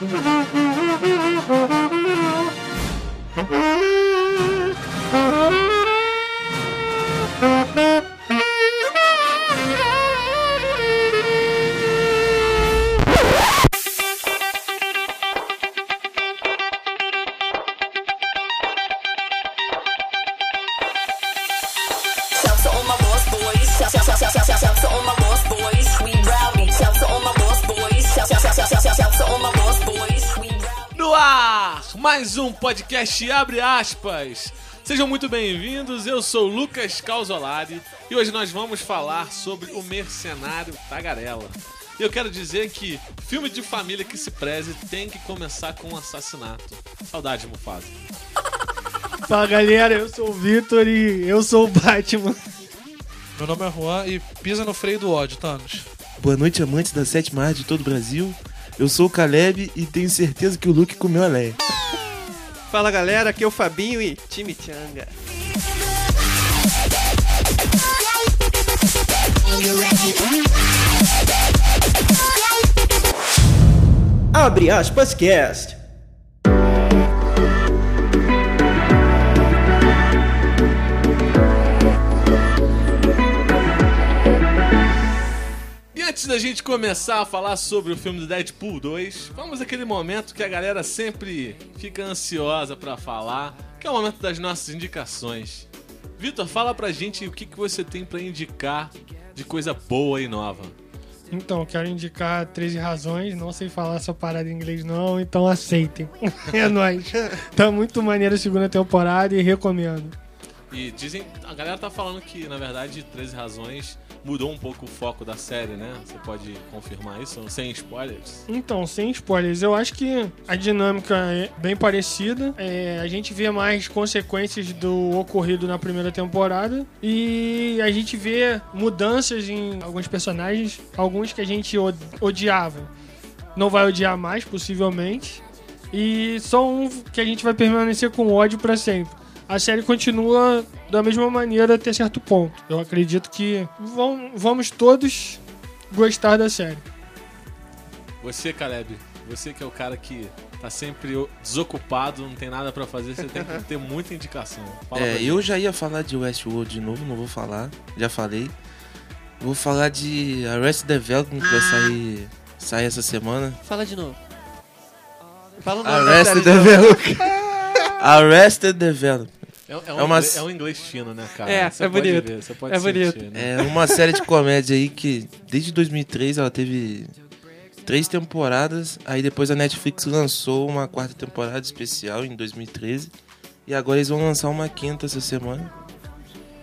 Mm-hmm. Podcast Abre Aspas. Sejam muito bem-vindos, eu sou o Lucas Calzolari e hoje nós vamos falar sobre o mercenário Tagarela. E eu quero dizer que filme de família que se preze tem que começar com um assassinato. Saudade, Mufasa. Fala galera, eu sou o Vitor e eu sou o Batman. Meu nome é Juan e pisa no freio do ódio, Thanos. Boa noite, amantes da sétima arte de todo o Brasil. Eu sou o Caleb e tenho certeza que o Luke comeu a Leia. Fala galera, aqui é o Fabinho e time Changa. Abre aspas cast. Da gente começar a falar sobre o filme do Deadpool 2, vamos àquele momento que a galera sempre fica ansiosa pra falar, que é o momento das nossas indicações. Vitor, fala pra gente o que, que você tem pra indicar de coisa boa e nova. Então, quero indicar 13 razões, não sei falar essa parada em inglês não, então aceitem. É nóis. Tá muito maneiro a segunda temporada e recomendo. E dizem, a galera tá falando que, na verdade, 13 Razões mudou um pouco o foco da série, né? Você pode confirmar isso sem spoilers? Então, sem spoilers, eu acho que a dinâmica é bem parecida. É, a gente vê mais consequências do ocorrido na primeira temporada e a gente vê mudanças em alguns personagens, alguns que a gente od- odiava. Não vai odiar mais, possivelmente. E só um que a gente vai permanecer com ódio pra sempre. A série continua da mesma maneira até certo ponto. Eu acredito que vão- vamos todos gostar da série. Você, Caleb, você que é o cara que tá sempre desocupado, não tem nada pra fazer, você tem que ter muita indicação. Fala É, eu já ia falar de Westworld de novo, não vou falar, já falei. Vou falar de Arrested Development que vai sair, sair essa semana. Fala de novo. Fala o nome Arrested. Development. Arrested Development. É, é um É é um inglês fino, né, cara? É, Você é pode bonito. ver, você pode É sentir, bonito. né? É uma série de comédia aí que desde 2003 ela teve três temporadas, aí depois a Netflix lançou uma quarta temporada especial em 2013 e agora eles vão lançar uma quinta essa semana.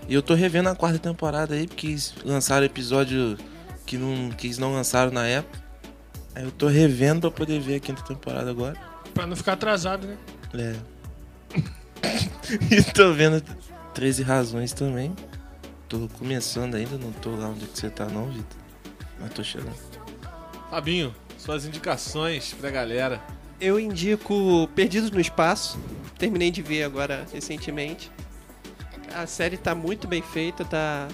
E eu tô revendo a quarta temporada aí porque eles lançaram episódio que, não, que eles não lançaram na época. Aí eu tô revendo pra poder ver a quinta temporada agora. Pra não ficar atrasado, né? É. e tô vendo 13 razões também. Tô começando ainda, não tô lá onde que você tá não, Vitor. Mas tô chegando. Fabinho, suas indicações pra galera. Eu indico Perdidos no Espaço. Terminei de ver agora recentemente. A série tá muito bem feita, tá.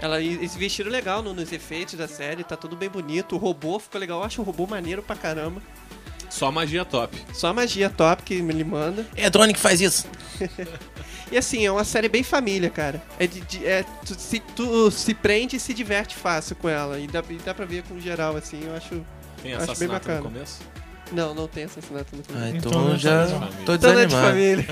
Ela, eles investiram legal no- nos efeitos da série, tá tudo bem bonito. O robô ficou legal, eu acho o robô maneiro pra caramba. Só magia top. Só magia top que ele manda. É drone que faz isso. E assim, é uma série bem família, cara. É de, de- é, tu, se, tu se prende e se diverte fácil com ela. E dá, e dá pra ver com geral, assim, eu acho. Tem Acho bem assassinato no bacana. começo? Não, não tem assassinato no Ah, filme. então, Então, já então, tô Então é de desanimado. família.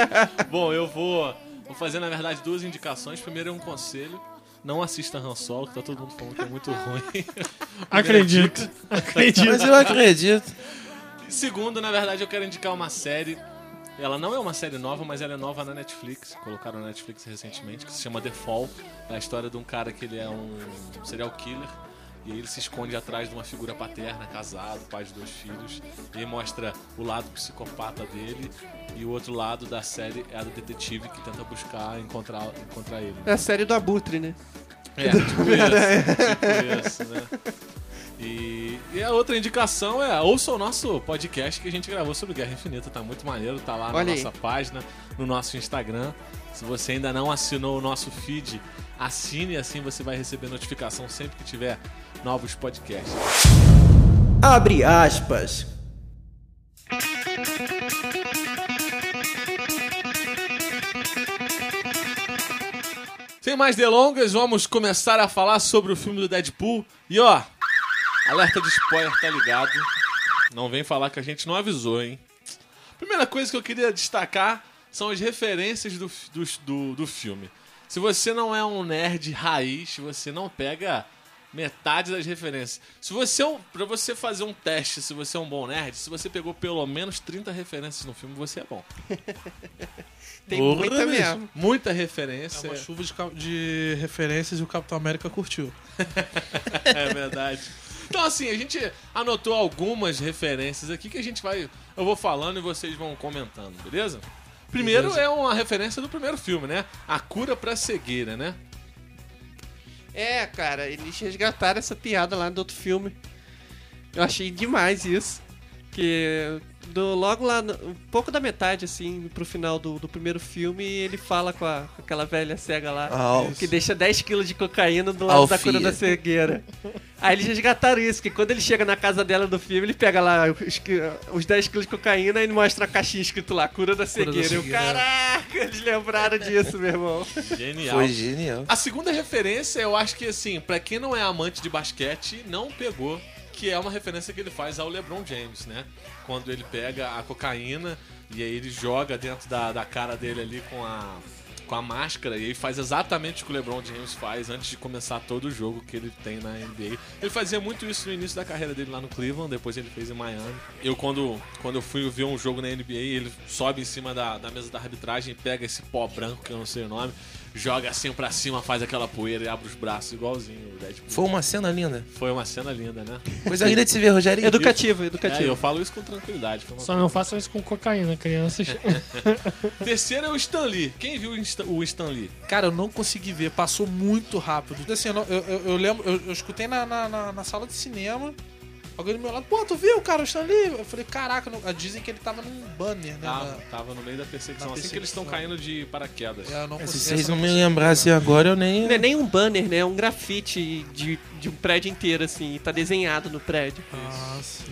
Bom, eu vou, vou fazer, na verdade, duas indicações. Primeiro é um conselho. Não assista Han Solo, que tá todo mundo falando que é muito ruim. Acredito. Acredito. Mas eu acredito. Segundo, na verdade, eu quero indicar uma série. Ela não é uma série nova, mas ela é nova na Netflix. Colocaram na Netflix recentemente, que se chama The Fall. É a história de um cara que ele é um serial killer. E aí ele se esconde atrás de uma figura paterna, casado, pai de dois filhos. E mostra o lado psicopata dele. E o outro lado da série é a do detetive que tenta buscar encontrar, encontrar ele. É a série do Abutre, né? É, tipo isso, tipo isso, né? E, e a outra indicação é ouça o nosso podcast que a gente gravou sobre Guerra Infinita, tá muito maneiro, tá lá na Olha aí. nossa página, no nosso Instagram. Se você ainda não assinou o nosso feed, assine, assim você vai receber notificação sempre que tiver novos podcasts. Abre aspas. Sem mais delongas, vamos começar a falar sobre o filme do Deadpool. E ó, alerta de spoiler, tá ligado? Não vem falar que a gente não avisou, hein? Primeira coisa que eu queria destacar são as referências do, do, do, do filme. Se você não é um nerd raiz, você não pega metade das referências. Se você é um, pra você fazer um teste, se você é um bom nerd, se você pegou pelo menos 30 referências no filme, você é bom. Tem Porra, muita bicho. mesmo. Muita É referência. uma chuva de, de referências e o Capitão América curtiu. É verdade. Então, assim, a gente anotou algumas referências aqui que a gente vai. Eu vou falando e vocês vão comentando, beleza? Primeiro é uma referência do primeiro filme, né? A cura pra cegueira, né? É, cara, eles resgataram essa piada lá do outro filme. Eu achei demais isso. Que do, logo lá, um pouco da metade, assim, pro final do, do primeiro filme, ele fala com, a- com aquela velha cega lá. Alf. que deixa 10 quilos de cocaína do lado da Alfia. cura da cegueira. Aí eles resgataram isso, que quando ele chega na casa dela do filme, ele pega lá os, os 10 quilos de cocaína e mostra a caixinha escrito lá, cura da Cura da cegueira. Eu, cegueira. caraca, eles lembraram disso, meu irmão. Genial. Foi genial. A segunda referência, eu acho que, assim, pra quem não é amante de basquete, não pegou, que é uma referência que ele faz ao LeBron James, né? Quando ele pega a cocaína e aí ele joga dentro da, da cara dele ali com a, com a máscara e aí faz exatamente o que o LeBron James faz antes de começar todo o jogo que ele tem na NBA. Ele fazia muito isso no início da carreira dele lá no Cleveland, depois ele fez em Miami. Eu, quando, quando eu fui ver um jogo na NBA, ele sobe em cima da, da mesa da arbitragem e pega esse pó branco, que eu não sei o nome, joga assim pra cima, faz aquela poeira e abre os braços igualzinho o Deadpool. Foi uma cena linda. Foi uma cena linda, né? Coisa linda de se ver, Rogério. Educativo, É, educativo. eu falo isso com tranquilidade. foi uma Só não façam isso com cocaína, crianças. Terceiro é o Stan Lee. Quem viu o Stan, Lee? Cara, eu não consegui ver, passou muito rápido. Assim, eu, eu- eu lembro, eu, eu escutei na, na, na- na sala de cinema. Alguém do meu lado, pô, tu viu, cara, o Stan Lee? Eu falei, caraca, não- dizem que ele tava num banner, né? Tava, na- tava no meio da perseguição. Na Assim que eles estão caindo de paraquedas. É, não Se vocês não me lembrassem agora, eu nem. Não é nem um banner, né? É um grafite de, de um prédio inteiro, assim. e Tá desenhado no prédio. Ah, sim.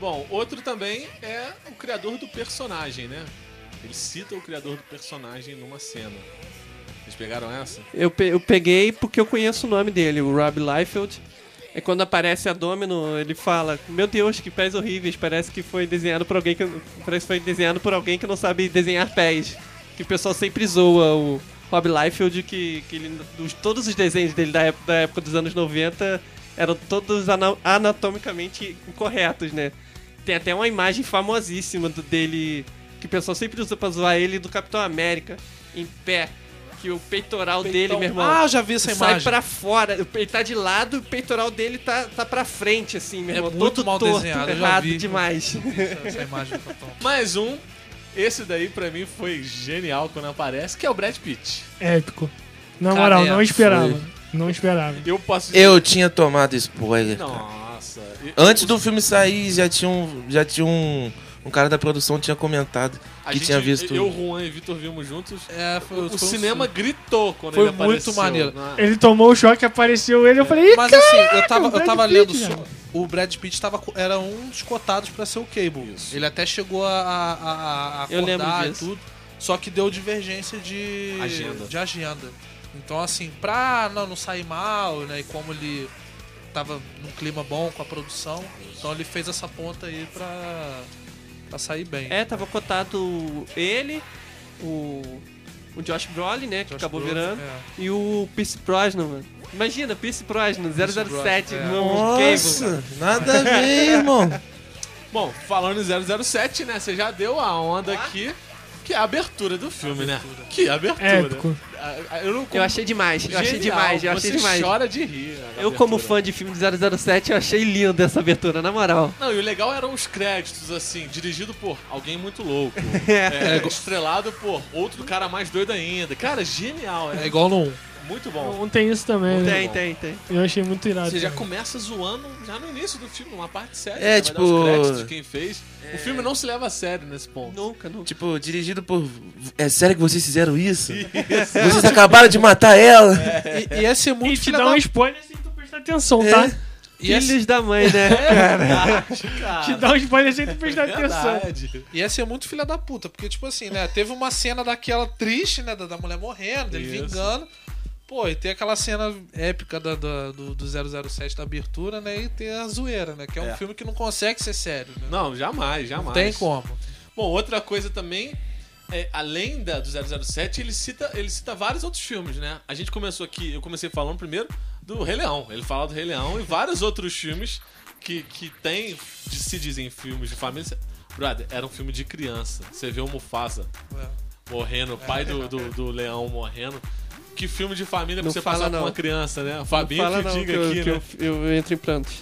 Bom, outro também é o criador do personagem, né? Ele cita o criador do personagem numa cena. Vocês pegaram essa? Eu, pe- eu peguei porque eu conheço o nome dele, o Rob Liefeld. É quando aparece a Domino, ele fala: Meu Deus, que pés horríveis! Parece que foi desenhado por alguém que parece que foi desenhado por alguém que não sabe desenhar pés. Que o pessoal sempre zoa o Rob Liefeld, que, que ele, dos, todos os desenhos dele da época, da época dos anos 90 eram todos ana- anatomicamente incorretos, né? Tem até uma imagem famosíssima do dele que o pessoal sempre usa pra zoar ele do Capitão América em pé. Que o peitoral dele, meu irmão, Ah, já vi essa sai imagem. pra fora. Ele tá de lado e o peitoral dele tá, tá pra frente, assim, meu É irmão. muito todo mal torto, desenhado, errado vi. demais. Essa, imagem do Capitão. Mais um. Esse daí pra mim foi genial quando aparece, que é o Brad Pitt. Épico. Na Cara, moral, é, não esperava. foi. Não esperava. Eu posso Eu tinha tomado spoiler. cara. Nossa. E- Antes do filme sair, já tinha um, já tinha um, um cara da produção tinha comentado a que gente- tinha visto. Eu, Juan e Vitor vimos juntos. É, foi, O foi um cinema su- gritou quando Foi ele apareceu. muito maneiro. né? Ele tomou o choque, apareceu ele, eu falei, ih, Mas assim, eu tava, eu tava Pitt, lendo. o Brad Pitt tava, era um dos cotados pra ser o Cable. Isso. Ele até chegou a, a, a- a Eu lembro acordar e tudo. Só que deu divergência de Agenda. de agenda. Então, assim, pra não, não sair mal, né? E como ele tava num clima bom com a produção, então ele fez essa ponta aí pra, pra sair bem. É, tava cotado ele, o, o Josh Brolin, né, que Josh acabou Brolin, virando, é. e o Pierce Brosnan, mano. Imagina, Pierce Brosnan, 007, Brosnan, é. no Cable. Nossa, nada a ver, irmão. Bom, falando em 007, né? Você já deu a onda aqui, que é a abertura do filme, né? Que abertura. Épico. Eu, não, Eu achei demais, eu achei Genial, demais, eu achei você demais. chora de rir. na Eu, como abertura. fã de filme de 007, eu achei lindo essa abertura, na moral. Não, e o legal eram os créditos, assim, dirigido por alguém muito louco. É. É, estrelado por outro cara mais doido ainda. Cara, genial. É, É igual no 1. Muito bom. Não tem isso também, né? Tem, tem, tem. Eu achei muito irado. Você já também. começa zoando já no início do filme, uma parte séria. É, vai dar os tipo- créditos de quem fez. O filme não se leva a sério nesse ponto. Nunca, nunca. Tipo, dirigido por. É sério que vocês fizeram isso? Vocês acabaram de matar ela? E, e ia ser E muito te filha dá um spoiler sem tu prestar atenção, É. tá? E Filhos da mãe, né? Te dá um spoiler sem tu prestar atenção. Verdade. ia ser muito filha da puta, porque, tipo assim, né? Teve uma cena daquela triste, né? Da, da mulher morrendo, dele Isso. vingando. Pô, e tem aquela cena épica da, da- do, do 007 da abertura, né? E tem a zoeira, né? Que é um É. filme que não consegue ser sério, né? Não, jamais, jamais. Não tem como. Bom, outra coisa também, é, além da, do 007, ele cita, ele cita vários outros filmes, né? A gente começou aqui, eu comecei falando primeiro do Rei Leão. Ele fala do Rei Leão e vários outros filmes que, que tem, de- se dizem filmes de família. Brother, era um filme de criança. Você vê o Mufasa É. morrendo, o pai do, do, do leão morrendo. Que filme de família pra Não você fala passar com não. uma criança, né? O Fabinho fala que não, diga que, eu, aqui, que né? eu, eu entro em prantos.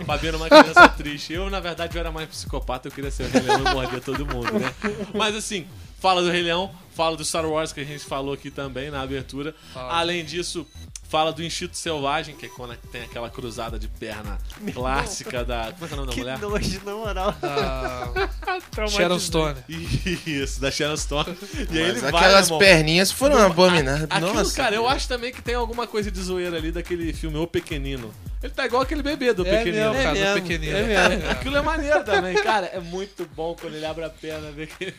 O Fabinho era uma criança triste. Eu, na verdade, eu era mais psicopata, eu queria ser o Rei Leão e morder todo mundo, né? Mas assim, fala do Rei Leão, fala do Star Wars que a gente falou aqui também na abertura. Fala. Além disso, fala do Instinto Selvagem, que é quando tem aquela cruzada de perna clássica da. Como é que é o nome da mulher? nojo, na moral. Da Traumatizante. Sharon Stone. Isso, da Sharon Stone. E aí ele Mas vai, aquelas irmão. perninhas foram abominadas. Aquilo, Nossa. cara, eu acho também que tem alguma coisa de zoeira ali daquele filme O Pequenino. Ele tá igual aquele bebê do É Pequenino. mesmo, cara, É do mesmo, pequenino. é mesmo. Aquilo é maneiro também, cara. É muito bom quando ele abre a perna, vê aquele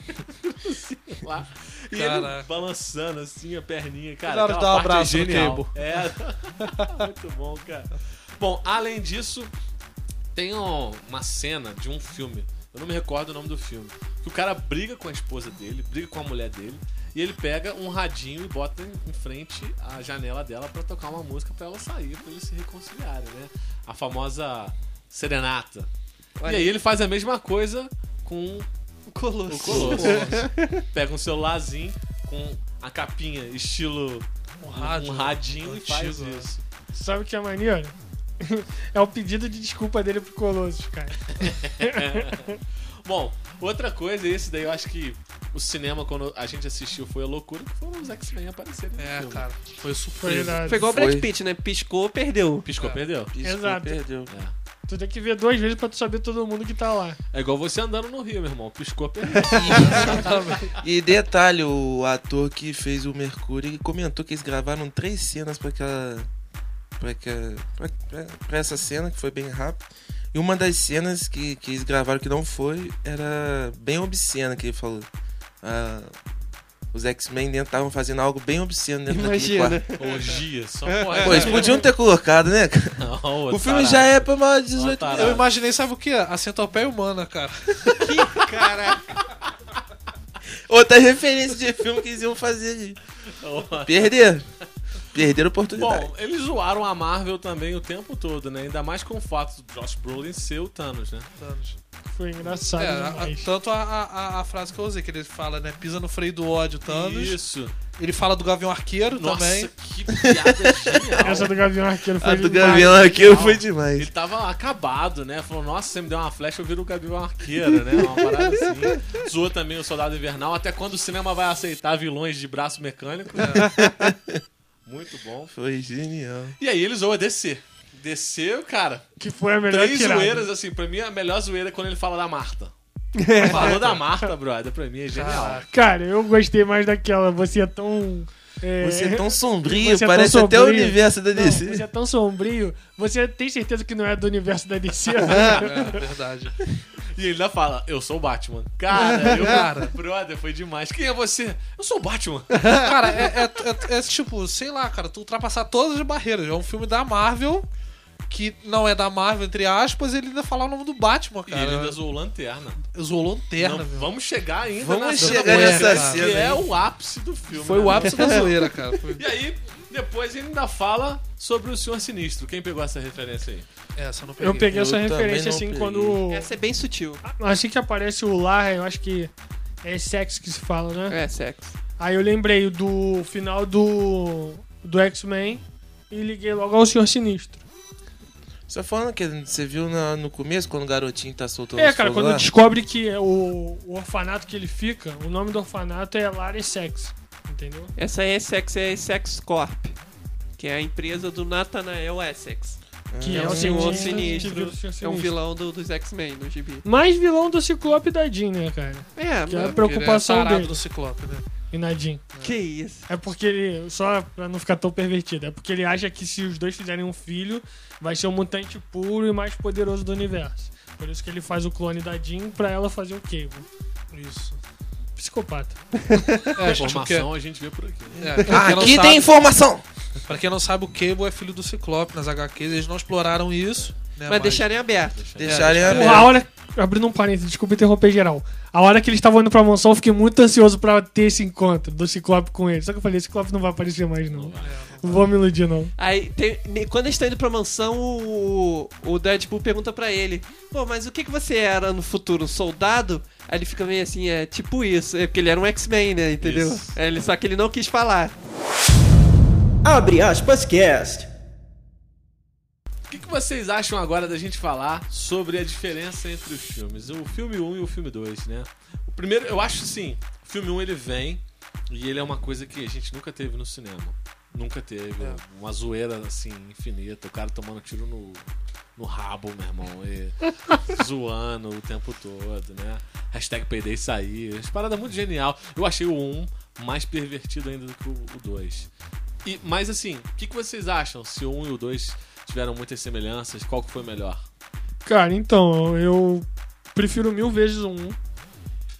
lá. E ele balançando assim a perninha, cara. Aquela dar um é abraço no genial. Cable. É. muito bom, cara. Bom, além disso, tem um- uma cena de um filme. Eu não me recordo o nome do filme. Que o cara briga com a esposa dele, briga com a mulher dele. E ele pega um radinho e bota em frente à janela dela pra tocar uma música pra ela sair, pra eles se reconciliarem, né? A famosa serenata. Olha. E aí ele faz a mesma coisa com O Colosso. o Colosso. Pega um celularzinho com a capinha estilo Um rádio. um radinho e faz antigo, né? isso. Sabe o que é maneiro? É o pedido de desculpa dele pro Colossus, cara. Bom, outra coisa, esse daí eu acho que o cinema, quando a gente assistiu, foi a loucura que foram os X-Men aparecerem É, filme. cara. Foi surpresa. Foi igual o Brad. Pitt, né? Piscou, perdeu. Piscou, perdeu. Isso, Exato. Perdeu. É. Tu tem que ver duas vezes pra tu saber todo mundo que tá lá. É igual você andando no Rio, meu irmão. Piscou, perdeu. E detalhe, o ator que fez o Mercúrio comentou que eles gravaram três cenas pra aquela. Pra, aquela, pra, pra- pra essa cena, que foi bem rápido. E uma das cenas que, que eles gravaram que não foi era bem obscena, que ele falou. Ah, os X-Men dentro estavam fazendo algo bem obsceno dentro daquele Imagina. quarto. Orgia, só pode. Pô, eles podiam ter colocado, né? cara? Não, O filme tarado. já é pra de 18 Tarado. Eu imaginei, sabe o que? A centopeia humana, cara. Outra referência de filme que eles iam fazer ali. Perderam. A oportunidade. Bom, eles zoaram a Marvel também o tempo todo, né? Ainda mais com o fato do Josh Brolin ser o Thanos, né? Foi engraçado É, a- tanto a, a- a frase que eu usei, que ele fala, né? Pisa no freio do ódio, Thanos. Isso. Ele fala do Gavião Arqueiro Nossa, também. que piada genial. Essa do Gavião Arqueiro foi A do demais. Gavião Arqueiro foi demais. Ele tava acabado, né? Falou, nossa, você me deu uma flecha, eu viro o Gabriel Arqueiro, né? Uma parada assim. Zoou também o Soldado Invernal, até quando o cinema vai aceitar vilões de braço mecânico. Muito bom. Foi genial. E aí ele zoa DC. DC, cara, Que foi a melhor três tirada. zoeiras, assim, pra mim a melhor zoeira é quando ele fala da Marta. Falou da Marta, brother, pra mim é genial. Cara, eu gostei mais daquela. Você é tão. É, Você é tão sombrio, Você é tão parece até o sombrio. universo da Não, DC. você é tão sombrio. Você tem certeza que não é do universo da DC? É, verdade. E ele ainda fala, eu sou o Batman. Cara, eu, Cara. brother, foi demais. Quem é você? Eu sou o Batman. Cara, é, é- é- é tipo, sei lá, cara, tu ultrapassar todas as barreiras. É um filme da Marvel, que não é da Marvel, entre aspas, ele ainda fala o nome do Batman, E cara. ele ainda zoou Lanterna. Zoou lanterna, Não, vamos chegar ainda Vamos na chegar cena nessa que cena é aí. o ápice do filme. Foi né, o ápice da zoeira, cara. Foi- E aí, depois ele ainda fala sobre o Senhor Sinistro. Quem pegou essa referência aí? Essa eu não peguei. Eu peguei essa Eu também referência assim peguei. quando. Essa é bem sutil. Assim que aparece o Lar, eu acho que é sexo que se fala, né? É, sexo. Aí eu lembrei do final do. do X-Men e liguei logo ao Senhor Sinistro. Só falando que você viu na- no começo, quando o garotinho tá soltando É, cara, quando lá? descobre que é o, o orfanato que ele fica, o nome do orfanato é Lar e Sex. Entendeu? Essa é Essex, é Essex Corp. Que é a empresa do Nathanael Essex. Que É é, Senhor Sinistro. que vira o Senhor É um Sinistro. vilão do- dos X-Men, do gibi. Mais vilão do Ciclope da Jean, né, cara? É, Que é a mas- preocupação Ele é dele. do Ciclope, né? E Nadine. Que isso. É porque ele. Só pra não ficar tão pervertido. É porque ele acha que se os dois fizerem um filho, vai ser o mutante puro e mais poderoso do universo. Por isso que ele faz o clone da Jean pra ela fazer o Cable. Isso. Psicopata. É, Informação a gente vê por aqui. é, quem não Aqui sabe, tem informação! pra quem não sabe, o Cable é filho do Ciclope nas HQs. Eles não exploraram isso. Né, Mas deixarem aberto. Deixarem É, aberto. hora. Abrindo um parênteses, desculpa interromper geral. A hora que eles estavam indo pra mansão, eu fiquei muito ansioso pra ter esse encontro do Ciclope com ele. Só que eu falei, esse Ciclope não vai aparecer mais, não. Não vou me iludir, não. Aí, tem- quando eles estão indo pra mansão, o, o Deadpool pergunta pra ele: Pô, mas o que, que você era no futuro? Um soldado? Aí ele fica meio assim: É tipo isso. É porque ele era um X-Men, né? Entendeu? Isso. É, ele, só que ele não quis falar. Abre aspas cast. O que, que vocês acham agora da gente falar sobre a diferença entre os filmes? O filme 1 e o filme 2, né? O primeiro, eu acho assim, o filme 1 ele vem e ele é uma coisa que a gente nunca teve no cinema. Nunca teve. Uma zoeira assim, infinita. O cara tomando tiro no, no rabo, meu irmão. E zoando o tempo todo, né? Hashtag peidei sair. As paradas muito genial. Eu achei o 1 mais pervertido ainda do que o 2. E, mas assim, o que, que vocês acham? Se o 1 e o 2 tiveram muitas semelhanças, qual que foi melhor? Cara, então, eu prefiro mil vezes o 1.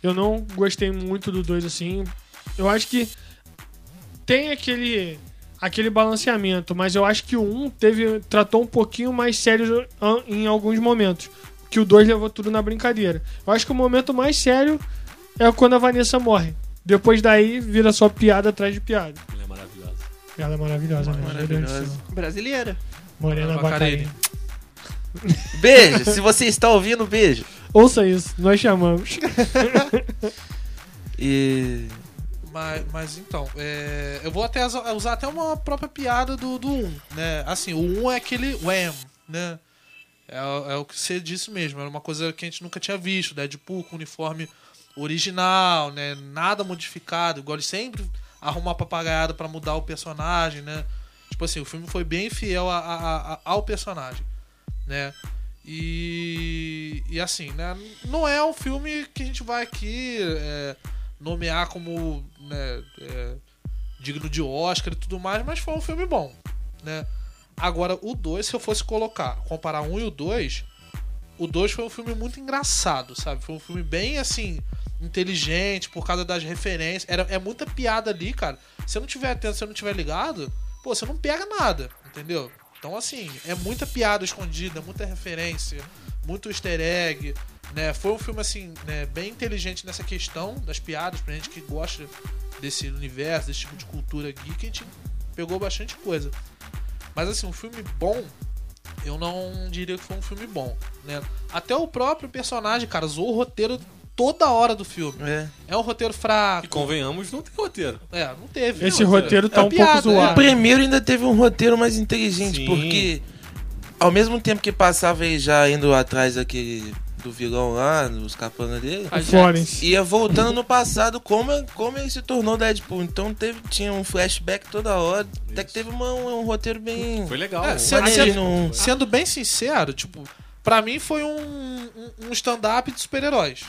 Eu não gostei muito do 2 assim. Eu acho que tem aquele aquele balanceamento, mas eu acho que o 1 teve tratou um pouquinho mais sério em alguns momentos, que o 2 levou tudo na brincadeira. Eu acho que o momento mais sério é quando a Vanessa morre. Depois daí vira só piada atrás de piada. Ela é maravilhosa. Ela é maravilhosa, né? Do céu. Brasileira. Morena Bacarini. Beijo, se você está ouvindo, beijo. Ouça isso, nós chamamos. E. Mas, mas então, é, eu vou até usa- usar até uma própria piada do, do 1, né? Assim, o 1 é aquele Wham, né? É, o- é o que você disse mesmo, era uma coisa que a gente nunca tinha visto, Deadpool com uniforme original, né? Nada modificado, igual eles sempre arrumam uma papagaiada pra mudar o personagem, né? Tipo assim, o filme foi bem fiel a- a- a- ao personagem, né? E, e assim, né? Não é um filme que a gente vai aqui é, nomear como né, é, digno de Oscar e tudo mais, mas foi um filme bom, né? Agora, o 2, se eu fosse colocar, comparar um e o 2, o 2 foi um filme muito engraçado, sabe? Foi um filme bem, assim, inteligente, por causa das referências. Era, é muita piada ali, cara. Se eu não tiver atento, se eu não tiver ligado, pô, você não pega nada, entendeu? Então, assim, é muita piada escondida, muita referência, muito easter egg, né? Foi um filme, assim, né, bem inteligente nessa questão das piadas, pra gente que gosta desse universo, desse tipo de cultura geek, a gente pegou bastante coisa. Mas, assim, um filme bom, eu não diria que foi um filme bom, né? Até o próprio personagem, cara, zoou o roteiro toda hora do filme. É. É um roteiro fraco. E convenhamos, não tem roteiro. É, não teve. Esse Não, roteiro tá é um piada, pouco zoado. é. O primeiro ainda teve um roteiro mais inteligente, Sim. porque ao mesmo tempo que passava ele já indo atrás daquele do vilão lá, dos capanas dele, A Florence. ia voltando no passado como, como ele se tornou Deadpool. Então teve, tinha um flashback toda hora, até que teve uma- um, um roteiro bem. Foi legal. É, um- se- maneiro, se- não- Sendo bem sincero, tipo, pra mim foi um, um, um stand-up de super-heróis.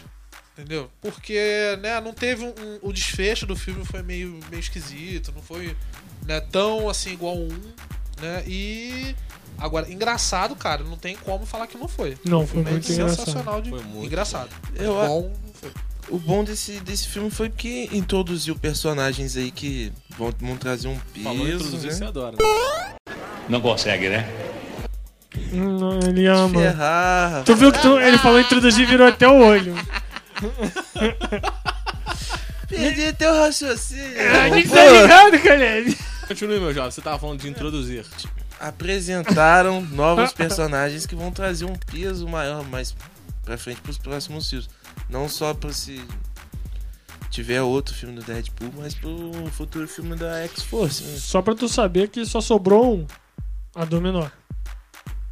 Entendeu? Porque, né, não teve um, um- O desfecho do filme foi meio, meio esquisito, não foi né, tão assim igual um, né? E. Agora, engraçado, cara, não tem como falar que não foi. Não, O foi filme é muito engraçado. sensacional de Foi muito engraçado. Eu, Bom, não foi. O bom desse, desse filme foi que introduziu personagens aí que vão, vão trazer um Falou peso. introduzir, né? você adora. Né? Não consegue, né? Hum, ele ama. Ferrar. Tu viu que tu- ele falou introduzir e virou até o olho. Perdi teu raciocínio. A gente tá ligado, Caleb. Continue, meu jovem. Você tava falando de introduzir. apresentaram novos personagens que vão trazer um peso maior mais pra frente pros próximos filmes. Não só pra se tiver outro filme do Deadpool, mas pro futuro filme da X-Force. né? Só pra tu saber que só sobrou um. A Dominó.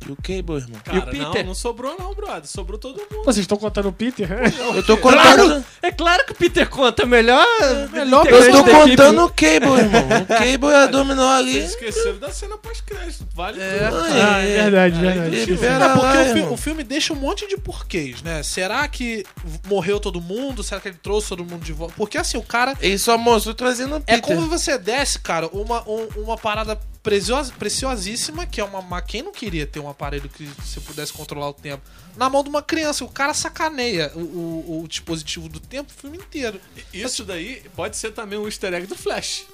E o Cable, irmão? Cara, E o não, Peter? não sobrou não, brother. Sobrou todo mundo. Vocês estão contando o Peter? Eu tô contando. É claro que o Peter conta melhor. Melhor Eu tô contando o Cable, irmão. O Cable e a Dominó ali. Vocês esqueceram da cena pós-crédito. Vale É. tudo. Ah, é verdade, verdade. É Pera porque lá, o, fi- irmão. o filme deixa um monte de porquês, né? Será que morreu todo mundo? Será que ele trouxe todo mundo de volta? Porque assim, o cara. Ele só mostrou trazendo o É Peter. como você desce, cara, uma, um- uma parada precios- preciosíssima, que é uma. ma- Quem não queria ter um aparelho que você pudesse controlar o tempo? Na mão de uma criança. O cara sacaneia o, o- o dispositivo do tempo o filme inteiro. Isso daí pode ser também um easter egg do Flash.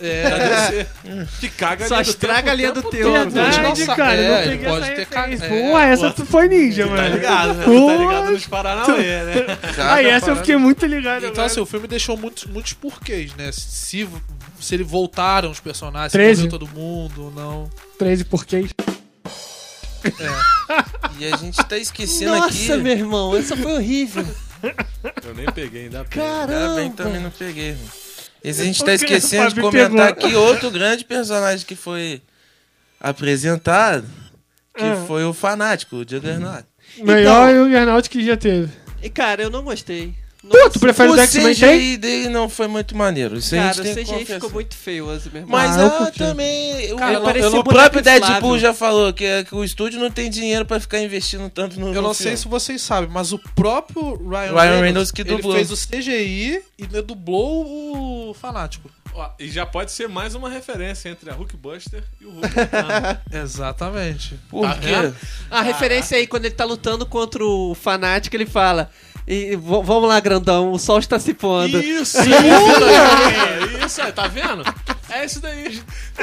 É. Que caga Só ali do estraga a linha do teu. Verdade. Nossa, cara, é, não peguei pode essa ter referência. ca- Pô, é, essa tu foi ninja, mano. Tá ligado, né? Pô, Tá ligado nos Paranauê, né? Aí essa eu fiquei muito ligado. Então, agora. assim, o filme deixou muitos, muitos porquês, né? Se, se ele voltaram os personagens, Treze. se morreu todo mundo, não. 13 porquês. E a gente tá esquecendo Nossa, aqui. meu irmão, essa foi horrível. Eu nem peguei, ainda bem. Ainda bem que Caramba. também não peguei, irmão. E a gente tá esquecendo de comentar aqui outro grande personagem que foi apresentado, que Ah. foi o fanático, o Juggernaut. Melhor Juggernaut que já teve. E cara, eu não gostei. Pô, tu prefere o O X-Men 3? CGI dele não foi muito maneiro. Isso a Cara, gente o tem CGI ficou muito meu irmão. Mas Ah, eu ah, também. o- Cara, o- parecia o um próprio Deadpool já falou que, que o estúdio não tem dinheiro pra ficar investindo tanto no Eu no não filme. sei se vocês sabem, mas o próprio Ryan, Ryan Reynolds, Reynolds que ele dublou. fez o CGI e ele dublou o Fanático. Ó, e já pode ser mais uma referência entre a Hulkbuster e o Hulk. Exatamente. Por Tá quê? vendo? A referência aí, quando ele tá lutando contra o fanático, ele fala. E, vamos lá, grandão, o sol está se pondo. Isso! Isso, daí, isso aí, tá vendo? É isso daí.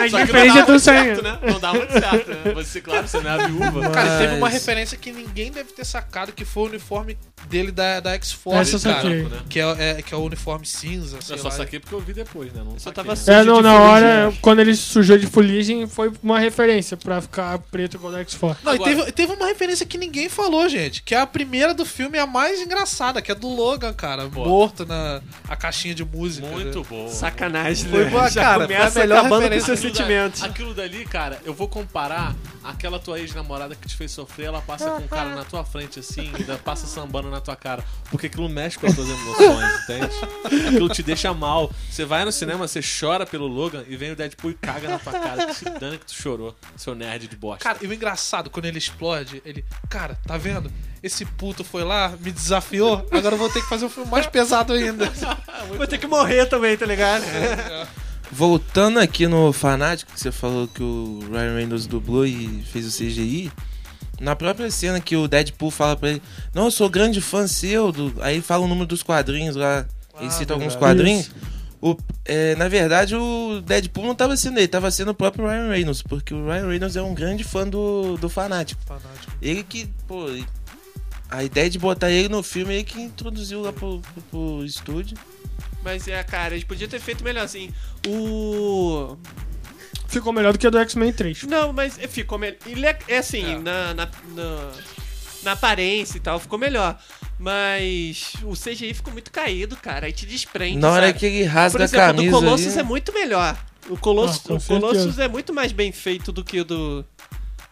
Só não dá tão muito saindo. certo, né? Não dá muito certo, né? Você, claro, você não é a viúva. Cara, teve uma Mas- referência que ninguém deve ter sacado, que foi o uniforme dele da, da X-Force, Essa eu cara. saquei. né? Que é, é- que é o uniforme cinza, sei Eu só lá. saquei porque eu vi depois, né? Não Só saquei, tava né? sujo É, não, de na hora, acho. quando ele sujou de fuligem, foi uma referência pra ficar preto igual o X-Force. Não, Agora- e teve, teve uma referência que ninguém falou, gente. Que é a primeira do filme, a mais engraçada, que é do Logan, cara. Pô. Morto na a caixinha de música. Muito né? bom. Sacanagem, Foi né? boa, cara, foi a começa melhor acabando com referência seus Aquilo sentimentos. da- aquilo dali, cara, eu vou comparar aquela tua ex-namorada que te fez sofrer, ela passa com um cara na tua frente assim, ainda passa sambando na tua cara. Porque aquilo mexe com as tuas emoções, entende? Aquilo te deixa mal. Você vai no cinema, você chora pelo Logan e vem o Deadpool e caga na tua cara. Que se dane que tu chorou, seu nerd de bosta. Cara, e o engraçado, quando ele explode, ele. Cara, tá vendo? Esse puto foi lá, me desafiou, agora eu vou ter que fazer um filme mais pesado ainda. Vou ter que morrer também, tá ligado? Voltando aqui no Fanático, que você falou que o Ryan Reynolds dublou e fez o CGI. Na própria cena que o Deadpool fala pra ele, não, eu sou grande fã seu, do... aí fala o número dos quadrinhos lá, ele Ah, cita alguns quadrinhos. O, é, na verdade, o Deadpool não tava sendo ele, tava sendo o próprio Ryan Reynolds, porque o Ryan Reynolds é um grande fã do, do Fanático. Fanático. Ele que, pô, a ideia de botar ele no filme, ele que introduziu lá pro, pro, pro estúdio. Mas é, cara, eles podiam ter feito melhor assim. O. Ficou melhor do que a do X-Men 3. Não, mas ficou melhor. É, é assim, É. Na, na, na, na aparência e tal, ficou melhor. Mas o CGI ficou muito caído, cara. Aí te desprende. Na hora sabe? que ele rasga Por exemplo, a o do camisa Colossus ali, é muito melhor. O Colossus, Ah, o Colossus é muito mais bem feito do que o do.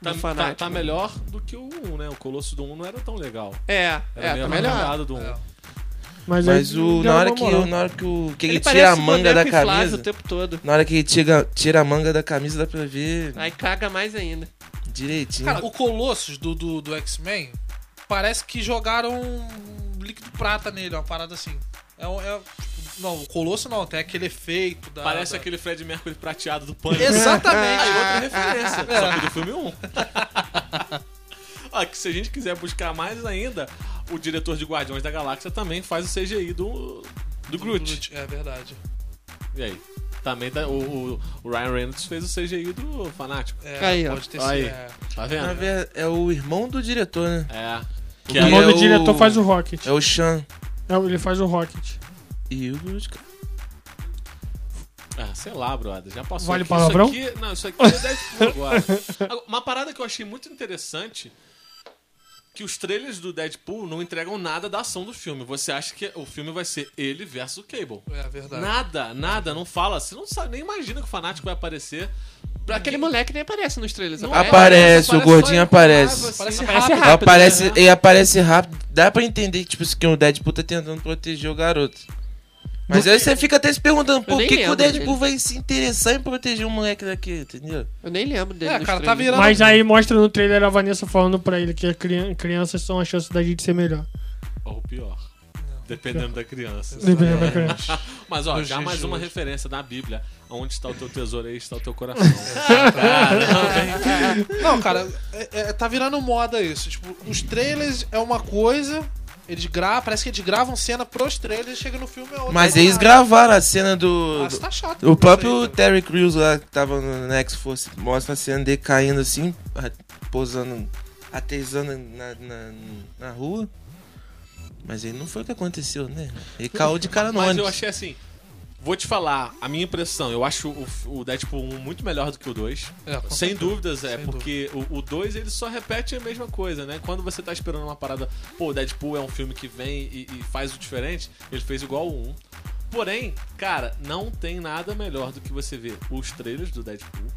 Tá, tá- tá melhor do que o 1, né? O Colosso do 1 não era tão legal. É, Era é, meio tá melhor. do 1. É. Mas, Mas o, na, hora que, moral. na hora que, o, que ele, Ele tira a manga da camisa, o tempo todo. na hora que ele tira, tira a manga da camisa, dá pra ver Aí caga mais ainda. direitinho. Cara, o Colossus do, do, do X-Men parece que jogaram um líquido prata nele, uma parada assim. É, um- é- tipo, não, o Colosso não, tem aquele efeito da. Parece da- aquele Fred Mercury prateado do Pânico. Exatamente. Aí outra referência, só que do filme 1. Ó, que se a gente quiser buscar mais ainda, o diretor de Guardiões da Galáxia também faz o CGI do, do Groot. É verdade. E aí? Também tá, o, o- Ryan Reynolds fez o CGI do Fanático. É, Aí, ó. pode ter Aí. sido. é. Tá vendo? ver- é o irmão do diretor, né? É. Que Que O irmão é do o- diretor faz o Rocket. É o Sean. É, ele faz o Rocket. E o Groot, cara. Ah, sei lá, brother. Já passou. Vale aqui. palavrão? Isso aqui, não, isso aqui é Deadpool agora. Agora, Uma parada que eu achei muito interessante que os trailers do Deadpool não entregam nada da ação do filme. Você acha que o filme vai ser ele versus o Cable. É verdade. Nada, nada, não fala. Você não sabe, nem imagina que o fanático vai aparecer. Aquele moleque nem aparece nos trailers. Não aparece. Aparece, o gordinho aparece. assim. Parece Aparece rápido. aparece, né? Ele aparece rápido. Dá pra entender tipo, que o Deadpool tá tentando proteger o garoto. Mas aí você fica até se perguntando por que, que o Deadpool dele. vai se interessar em proteger um moleque daquele, entendeu? Eu nem lembro dele. É, cara, tá virando. Mas aí mostra no trailer a Vanessa falando pra ele que a crian- crianças são a chance da gente ser melhor. Ou pior. Dependendo da criança. Dependendo da criança. Mas ó, já mais uma referência na Bíblia. Onde está o teu tesouro, aí está o teu coração. Caramba? Não, cara, é- é- tá virando moda isso. Tipo, os trailers é uma coisa. Eles gravam, parece que eles gravam cena pros trailers e chega no filme é outra. Mas eles gravaram a cena do. Ah, do- isso tá chato. o próprio aí, cara. Terry Crews lá que tava no no X-Force mostra a cena dele caindo assim, a- pousando, atesando na, na, na rua. Mas aí não foi o que aconteceu, né? Ele caiu de cara no Mas eu ônibus. achei assim. Vou te falar, a minha impressão, eu acho o, o Deadpool 1 muito melhor do que o 2. É, Sem dúvidas, é, Sem porque o, o 2 ele só repete a mesma coisa, né? Quando você tá esperando uma parada, pô, o Deadpool é um filme que vem e, e faz o diferente, ele fez igual o 1. Porém, cara, não tem nada melhor do que você ver os trailers do Deadpool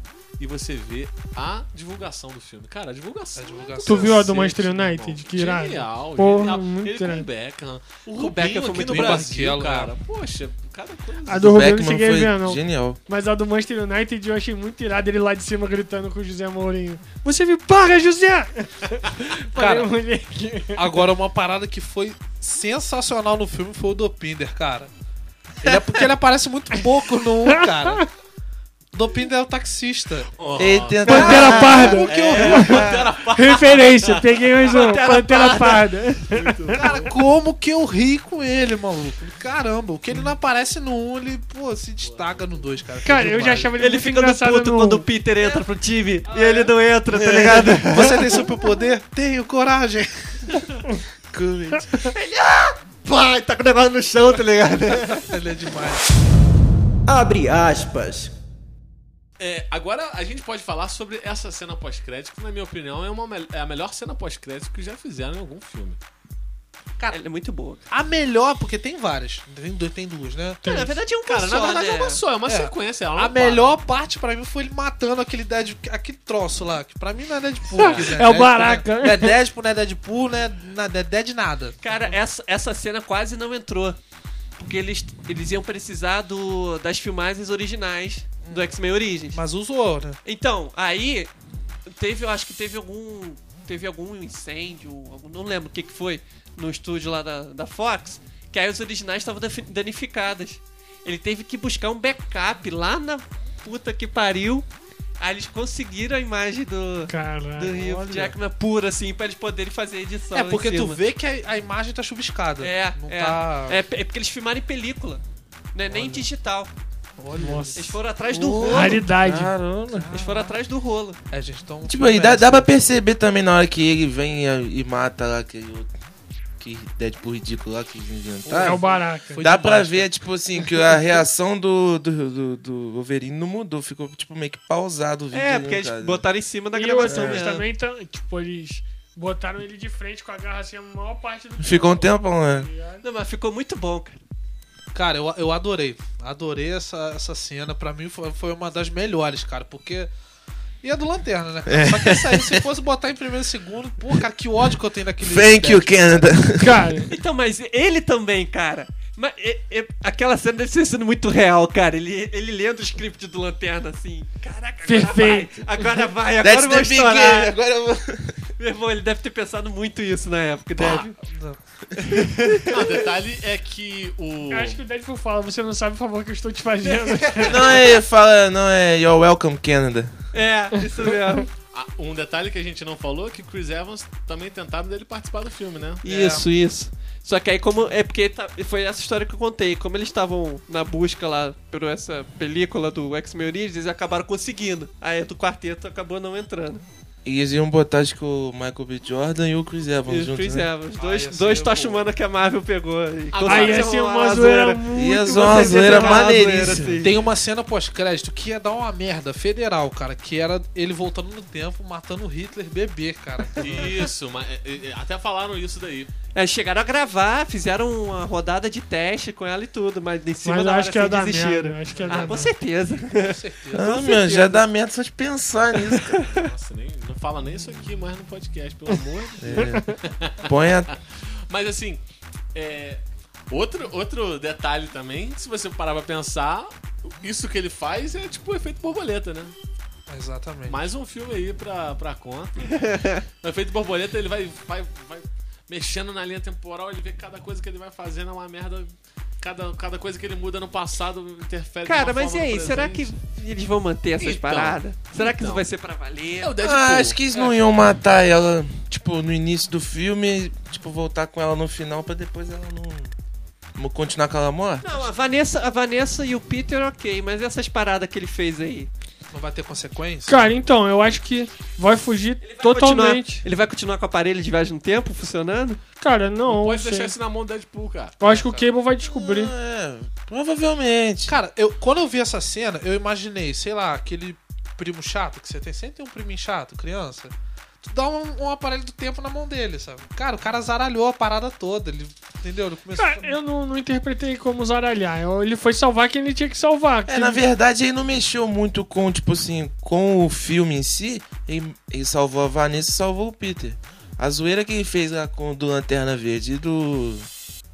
e você ver a divulgação do filme. Cara, a divulgação. A divulgação. Tu viu a do Manchester. United? Que irado. Genial, Porra, genial. muito Ele com irado. o Beckham. O O Rubinho foi aqui muito no. Brasil, Barrichello, cara. Poxa, cada coisa. A do O Rubinho eu não cheguei a ver, foi não. genial. Mas a do Manchester United eu achei muito irado ele lá de cima gritando com o José Mourinho. Você me paga, José! Cara. Agora, uma parada que foi sensacional no filme foi o Dopinder, cara. Ele é porque ele aparece muito pouco no 1, cara. O Dopinder é o taxista. Oh, Ele tenta... Pantera Parda. Como que eu ri? Referência, peguei mais um. Pantera, Parda. Cara, como que eu ri com ele, maluco? Caramba, o que ele não aparece no 1, ele, pô, se destaca no 2, cara. Cara, eu já achava ele, Ele muito fica no engraçado puto no... quando o Peter entra pro time e ele não entra, tá ligado? Você tem superpoder? Tenho coragem. Courage. Pai, tá com o negócio no chão, tá ligado? ele é demais. Abre aspas. É, agora a gente pode falar sobre essa cena pós-crédito, que na minha opinião é, uma, é a melhor cena pós-crédito que já fizeram em algum filme. Cara, Ele é muito boa. a melhor, porque tem várias. Tem, dois- tem duas, né? Cara, na verdade é um Cara, na verdade né? é uma só, é uma É. sequência. ela A não para. melhor parte pra mim foi ele matando aquele Dead, aquele troço lá, que pra mim não é Deadpool. que, né? É o Deadpool, Baraka. né? Não é Deadpool, não é Deadpool, não é, não é Dead nada. Cara, essa, essa cena quase não entrou. Porque eles, eles iam precisar do, das filmagens originais do X-Men Origins. Mas usou, né? Então, aí teve, eu acho que teve algum teve algum incêndio, algum- não lembro o que que foi no estúdio lá da, da Fox, que aí os originais estavam danificadas. Ele teve que buscar um backup lá na puta que pariu. Aí eles conseguiram a imagem do Caralho. do. Jackman pura assim pra eles poderem fazer a edição. É em porque tu vê que a, a imagem tá chuviscada. É, Não é, tá. é, é porque eles filmaram em película, né? Nem digital. Olha. Nossa. Eles foram atrás do rolo. Raridade. Caramba. Eles foram atrás do rolo. É, gente, então. Tipo, aí dá, dá pra perceber também na hora que ele vem e, e mata lá aquele outro. Que Deadpool ridículo lá que É inventaram. o Baraka. Foi Dá pra ver, tipo assim, que a reação do, do, do, do Wolverine não mudou. Ficou, tipo, meio que pausado o vídeo. É, ali, porque eles cara. botaram em cima da E gravação outros mesmo. também, tão, tipo, eles botaram ele de frente com a garra assim a maior parte do Ficou um tempo, tempão, né? tá? Não, mas ficou muito bom, cara. Cara, eu, eu adorei. Adorei essa, essa cena. Pra mim foi, foi uma das melhores, cara, porque. E a do Lanterna, né? cara? Só que essa aí, se fosse botar em primeiro e segundo, pô, cara, que ódio que eu tenho daquele. Thank you, Canada. Cara, Então, mas ele também, cara. Mas e- e- aquela cena deve ser sendo muito real, cara. Ele, ele lendo o script do Lanterna assim. Caraca, agora Perfeito. vai. Agora vai, agora That's eu vou big estourar. Agora eu vou... Meu irmão, ele deve ter pensado muito isso na época, deve. Não, o detalhe é que o. eu acho que o Deadpool fala, você não sabe o favor que eu estou te fazendo. Não é, fala, não é, you're welcome, Canada. É, isso mesmo. Ah, Um detalhe que a gente não falou é que o Chris Evans também tentaram dele participar do filme, né? Isso, isso. Só que aí como. É porque tá- foi essa história que eu contei. Como eles estavam na busca lá por essa película do X-Men Origins, eles acabaram conseguindo. Aí a do quarteto acabou não entrando. E eles iam botar, acho que o Michael B. Jordan e o Chris Evans E juntos, Chris né? Evans. Dois, ia ser dois. Tocha Humana que a Marvel pegou. E com Aí ia ser uma zoeira Ia muito... ser uma zoeira maneiríssima. assim. Tem uma cena pós-crédito que ia dar uma merda federal, cara, que era ele voltando no tempo, matando o Hitler bebê, cara. Isso, mas, é, é, até falaram isso daí. É, chegaram a gravar, fizeram uma rodada de teste com ela e tudo, mas em cima Mas da hora que é assim, da desistiram. merda. Acho que é Ah, merda. com certeza. Ah, meu, já dá merda só de pensar nisso. cara. Nossa, nem, não fala nem isso aqui mais no podcast, pelo amor de Deus. É. Põe a. Mas assim, é, outro, outro detalhe também, se você parar pra pensar, isso que ele faz é tipo o efeito borboleta, né? Exatamente. Mais um filme aí pra, pra conta. o efeito borboleta, ele vai, vai, vai mexendo na linha temporal, ele vê que cada coisa que ele vai fazendo é uma merda. Cada, cada coisa que ele muda no passado interfere de Cara, uma mas e aí, será que eles vão manter essas Então, paradas? Será que isso então. vai ser pra valer? É o Deadpool. Ah, acho que eles não iam matar ela, tipo, no início do filme, tipo, voltar com ela no final pra depois ela não. não continuar com ela morta. Não, a Vanessa, a Vanessa e o Peter, ok, mas essas paradas que ele fez aí. Não vai ter consequência? Cara, então, eu acho que vai fugir Vai totalmente. ele vai continuar com o aparelho de viagem no tempo funcionando? Cara, não, Pode não deixar sei. isso na mão do Deadpool, cara. Eu acho que o Cable vai descobrir. É, provavelmente. Cara, eu, quando eu vi essa cena, eu imaginei, sei lá, aquele primo chato que você tem. Sempre tem um priminho chato, criança. Tu dá um, um aparelho do tempo na mão dele, sabe? Cara, o cara zaralhou a parada toda. Ele, entendeu? Ele começou Cara, eu não, não interpretei como zaralhar. Eu- Ele foi salvar quem ele tinha que salvar. É, Que- na verdade, ele não mexeu muito com, tipo assim, com o filme em si. Ele, ele salvou a Vanessa e salvou o Peter. A zoeira que ele fez lá com o do Lanterna Verde e do.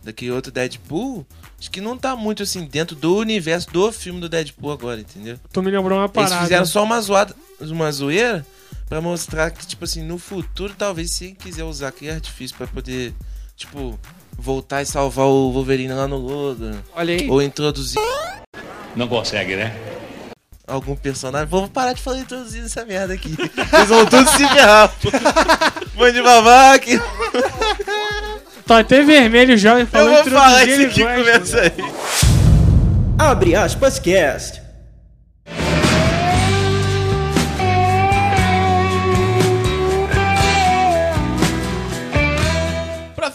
daquele outro Deadpool, acho que não tá muito assim dentro do universo do filme do Deadpool agora, entendeu? Tu me lembrou uma Eles parada. fizeram só uma zoada, uma zoeira pra mostrar que, tipo assim, no futuro, talvez se quiser usar aquele artifício pra poder, tipo, voltar e salvar o Wolverine lá no Logan. Olha aí. Ou introduzir Não consegue, né? algum personagem. Vamos parar de falar introduzir essa merda aqui. Vocês vão todos se ferrar. Mãe de babaca. Tá até vermelho já e Eu falou vou falar isso ele aqui começa aí. Abre aspas cast.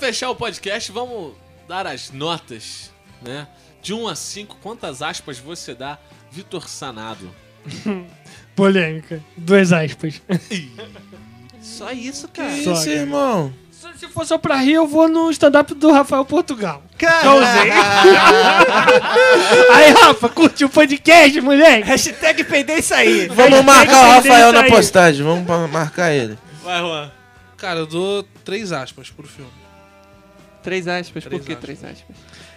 Fechar o podcast, vamos dar as notas, né? De 1 a 5, quantas aspas você dá, Vitor Sanado? Polêmica. Duas aspas. Só isso, cara. Que Só, isso, cara. irmão? Se for só pra rir, eu vou no stand-up do Rafael Portugal. Causei. Aí, Rafa, curtiu o podcast, moleque? Hashtag peidei isso aí. Vamos Hashtag marcar o Rafael na postagem. Vamos marcar ele. Vai, Juan. Cara, eu dou três aspas pro filme. Três aspas, por Três que aspas. três aspas?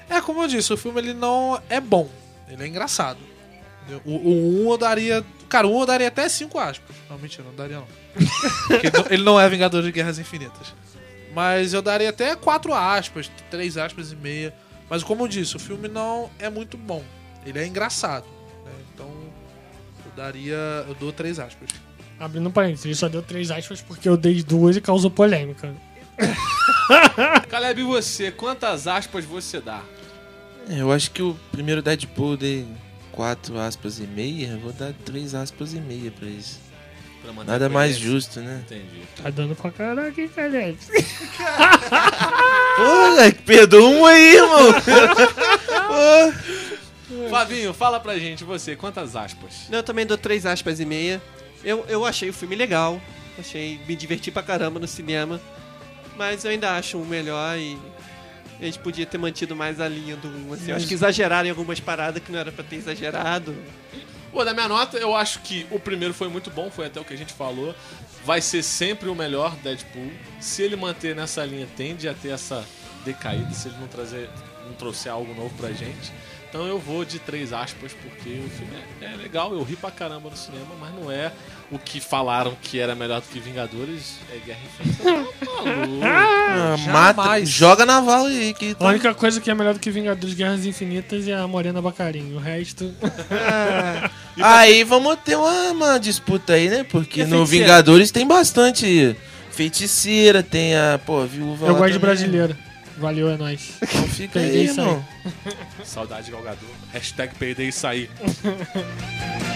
É, como eu disse, o filme ele não é bom. Ele é engraçado. O, o um eu daria. Cara, o um eu daria até cinco aspas. Não, mentira, não daria não. Porque ele não- ele não é Vingador de Guerras Infinitas. Mas eu daria até quatro aspas, três aspas e meia. Mas como eu disse, o filme não é muito bom. Ele é engraçado. né? Então eu daria. Eu dou três aspas. Abrindo parênteses, ele só deu três aspas porque eu dei duas e causou polêmica. Caleb, e você? Quantas aspas você dá? É, Eu acho que o primeiro Deadpool eu dei quatro aspas e meia. Eu vou dar três aspas e meia pra isso. Pra Nada mais justo, né? Entendi. Tá dando pra caraca, hein, Caleb? Ô, moleque, perdoa um aí, irmão. Flavinho, fala pra gente, você, quantas aspas? Não, eu também dou três aspas e meia. Eu, eu achei o filme legal. Achei, me diverti pra caramba no cinema. Mas eu ainda acho um melhor e. A gente podia ter mantido mais a linha do 1. Assim. Eu acho que exageraram em algumas paradas que não era pra ter exagerado. Pô, da minha nota, eu acho que o primeiro foi muito bom, foi até o que a gente falou. Vai ser sempre o melhor Deadpool. Se ele manter nessa linha, tende a ter essa decaída, se ele não trazer, não trouxer algo novo pra gente. Então eu vou de três aspas, porque o filme é, é legal, eu ri pra caramba no cinema, mas não é o que falaram que era melhor do que Vingadores, é Guerra Infinita. Tá maluco. Ah, mata, joga na vala aí. Que A tá... única coisa que é melhor do que Vingadores Guerras Infinitas é a Morena Bacarinho. O resto. Aí vamos ter uma, uma disputa aí, né? Porque a no? Vingadores tem bastante feiticeira, tem a, pô, viúva eu lá gosto de também. brasileira. Valeu, é nóis. Então fica aí, aí. irmão. Saudade Galgador. Hashtag peidei isso aí.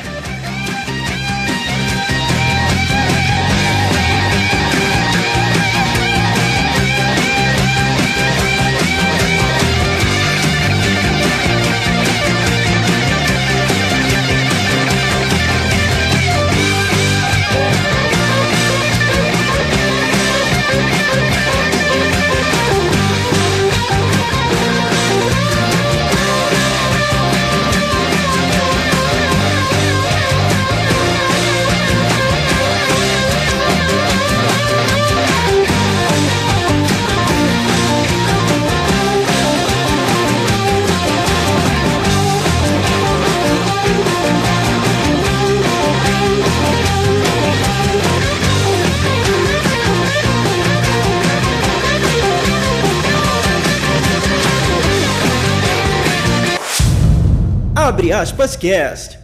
aspas cast.